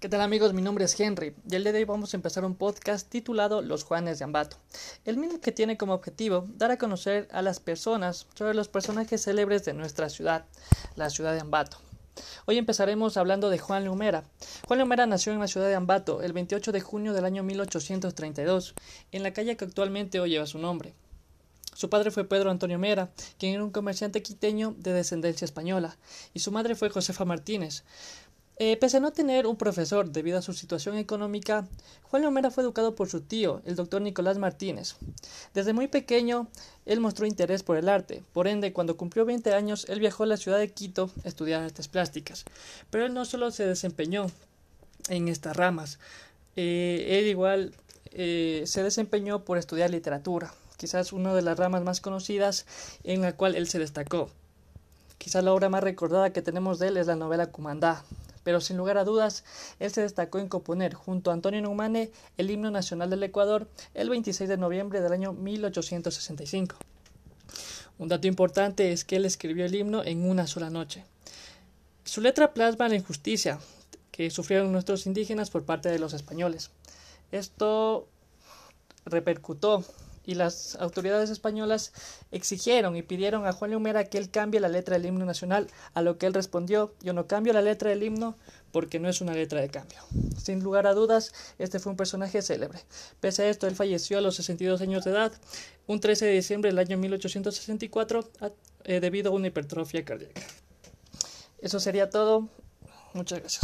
¿Qué tal amigos? Mi nombre es Henry y el día de hoy vamos a empezar un podcast titulado Los Juanes de Ambato. El mismo que tiene como objetivo dar a conocer a las personas sobre los personajes célebres de nuestra ciudad, la ciudad de Ambato. Hoy empezaremos hablando de Juan Lumera. Juan Lumera nació en la ciudad de Ambato el 28 de junio del año 1832, en la calle que actualmente hoy lleva su nombre. Su padre fue Pedro Antonio Mera, quien era un comerciante quiteño de descendencia española, y su madre fue Josefa Martínez, eh, pese a no tener un profesor debido a su situación económica, Juan Lomera fue educado por su tío, el doctor Nicolás Martínez. Desde muy pequeño, él mostró interés por el arte, por ende, cuando cumplió 20 años, él viajó a la ciudad de Quito a estudiar artes plásticas. Pero él no solo se desempeñó en estas ramas, eh, él igual eh, se desempeñó por estudiar literatura, quizás una de las ramas más conocidas en la cual él se destacó. Quizás la obra más recordada que tenemos de él es la novela Cumandá, pero sin lugar a dudas, él se destacó en componer, junto a Antonio Neumane, el himno nacional del Ecuador el 26 de noviembre del año 1865. Un dato importante es que él escribió el himno en una sola noche. Su letra plasma la injusticia que sufrieron nuestros indígenas por parte de los españoles. Esto repercutó y las autoridades españolas exigieron y pidieron a Juan Lumera que él cambie la letra del himno nacional, a lo que él respondió, yo no cambio la letra del himno porque no es una letra de cambio. Sin lugar a dudas, este fue un personaje célebre. Pese a esto, él falleció a los 62 años de edad, un 13 de diciembre del año 1864, eh, debido a una hipertrofia cardíaca. Eso sería todo. Muchas gracias.